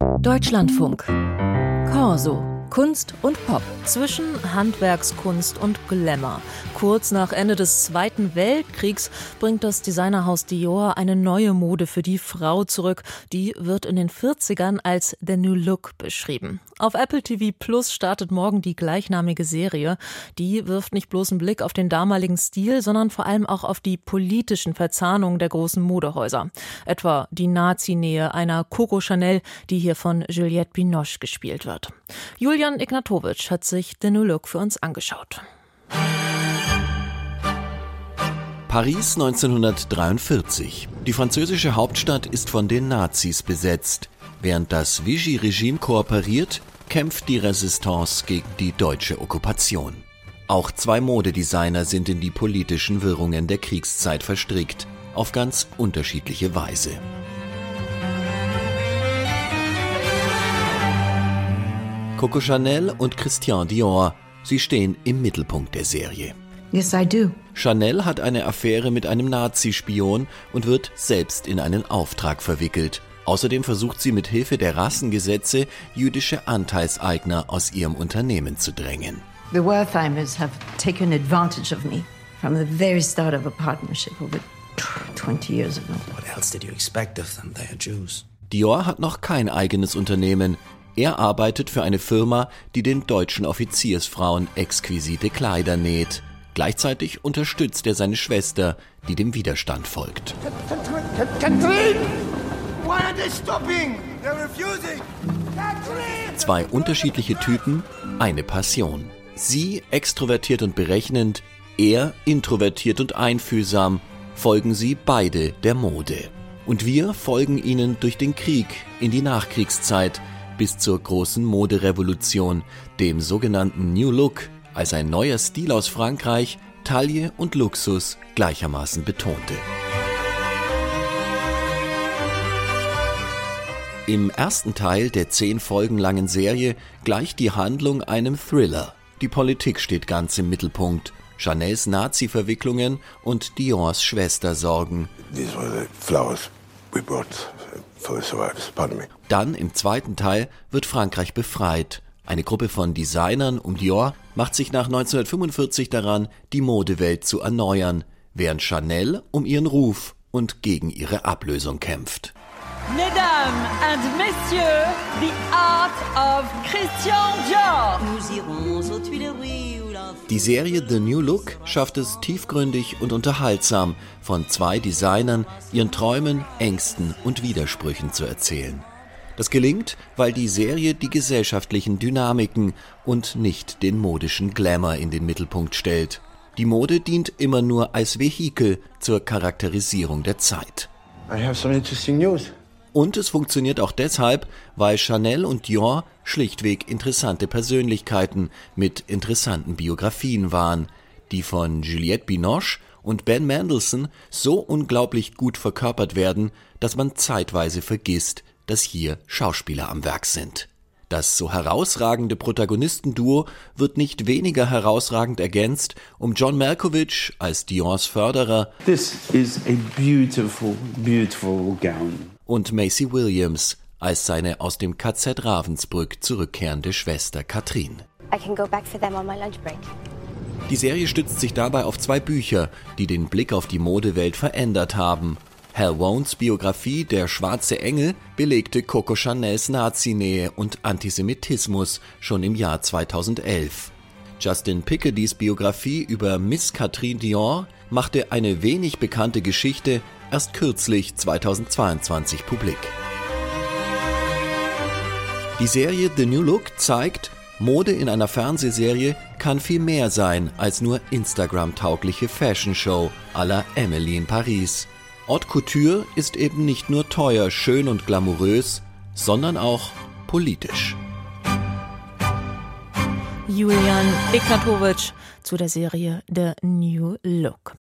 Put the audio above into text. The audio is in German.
Deutschlandfunk. Corso. Kunst und Pop, zwischen Handwerkskunst und Glamour. Kurz nach Ende des Zweiten Weltkriegs bringt das Designerhaus Dior eine neue Mode für die Frau zurück. Die wird in den 40ern als The New Look beschrieben. Auf Apple TV Plus startet morgen die gleichnamige Serie. Die wirft nicht bloß einen Blick auf den damaligen Stil, sondern vor allem auch auf die politischen Verzahnungen der großen Modehäuser. Etwa die Nazi-Nähe einer Coco Chanel, die hier von Juliette Binoche gespielt wird. Julia Julian Ignatowitsch hat sich The New Look für uns angeschaut. Paris 1943. Die französische Hauptstadt ist von den Nazis besetzt. Während das Vichy-Regime kooperiert, kämpft die Resistance gegen die deutsche Okkupation. Auch zwei Modedesigner sind in die politischen Wirrungen der Kriegszeit verstrickt, auf ganz unterschiedliche Weise. Coco Chanel und Christian Dior. Sie stehen im Mittelpunkt der Serie. Yes, I do. Chanel hat eine Affäre mit einem Nazi-Spion und wird selbst in einen Auftrag verwickelt. Außerdem versucht sie mit Hilfe der Rassengesetze jüdische Anteilseigner aus ihrem Unternehmen zu drängen. The Wertheimers have taken advantage of me from the very start of a partnership over 20 years ago. What else did you expect of them? They are Jews. Dior hat noch kein eigenes Unternehmen. Er arbeitet für eine Firma, die den deutschen Offiziersfrauen exquisite Kleider näht. Gleichzeitig unterstützt er seine Schwester, die dem Widerstand folgt. Zwei unterschiedliche Typen, eine Passion. Sie extrovertiert und berechnend, er introvertiert und einfühlsam, folgen sie beide der Mode. Und wir folgen ihnen durch den Krieg in die Nachkriegszeit, bis zur großen Moderevolution, dem sogenannten New Look, als ein neuer Stil aus Frankreich Taille und Luxus gleichermaßen betonte. Im ersten Teil der zehn Folgen langen Serie gleicht die Handlung einem Thriller. Die Politik steht ganz im Mittelpunkt. Chanels Nazi-Verwicklungen und Diors Schwestersorgen. These were the flowers we brought Dann im zweiten Teil wird Frankreich befreit. Eine Gruppe von Designern um Dior macht sich nach 1945 daran, die Modewelt zu erneuern, während Chanel um ihren Ruf und gegen ihre Ablösung kämpft. Mesdames and Messieurs, the art of Christian Dior. Nous irons aux Tuileries Die Serie The New Look schafft es tiefgründig und unterhaltsam, von zwei Designern ihren Träumen, Ängsten und Widersprüchen zu erzählen. Das gelingt, weil die Serie die gesellschaftlichen Dynamiken und nicht den modischen Glamour in den Mittelpunkt stellt. Die Mode dient immer nur als Vehikel zur Charakterisierung der Zeit. I have some interesting news. Und es funktioniert auch deshalb, weil Chanel und Dior schlichtweg interessante Persönlichkeiten mit interessanten Biografien waren, die von Juliette Binoche und Ben Mendelssohn so unglaublich gut verkörpert werden, dass man zeitweise vergisst, dass hier Schauspieler am Werk sind. Das so herausragende Protagonistenduo wird nicht weniger herausragend ergänzt um John Malkovich als Diors Förderer This is a beautiful, beautiful gown. Und Macy Williams als seine aus dem KZ Ravensbrück zurückkehrende Schwester Katrin. Die Serie stützt sich dabei auf zwei Bücher, die den Blick auf die Modewelt verändert haben. Hal Wones Biografie Der schwarze Engel belegte Coco Chanels Nazinähe und Antisemitismus schon im Jahr 2011. Justin Picardys Biografie über Miss Catherine Dior machte eine wenig bekannte Geschichte erst kürzlich 2022 publik. Die Serie The New Look zeigt, Mode in einer Fernsehserie kann viel mehr sein als nur Instagram-taugliche Fashion-Show à la Emily in Paris. Haute Couture ist eben nicht nur teuer, schön und glamourös, sondern auch politisch. Julian Ignatowitsch zu der Serie The New Look.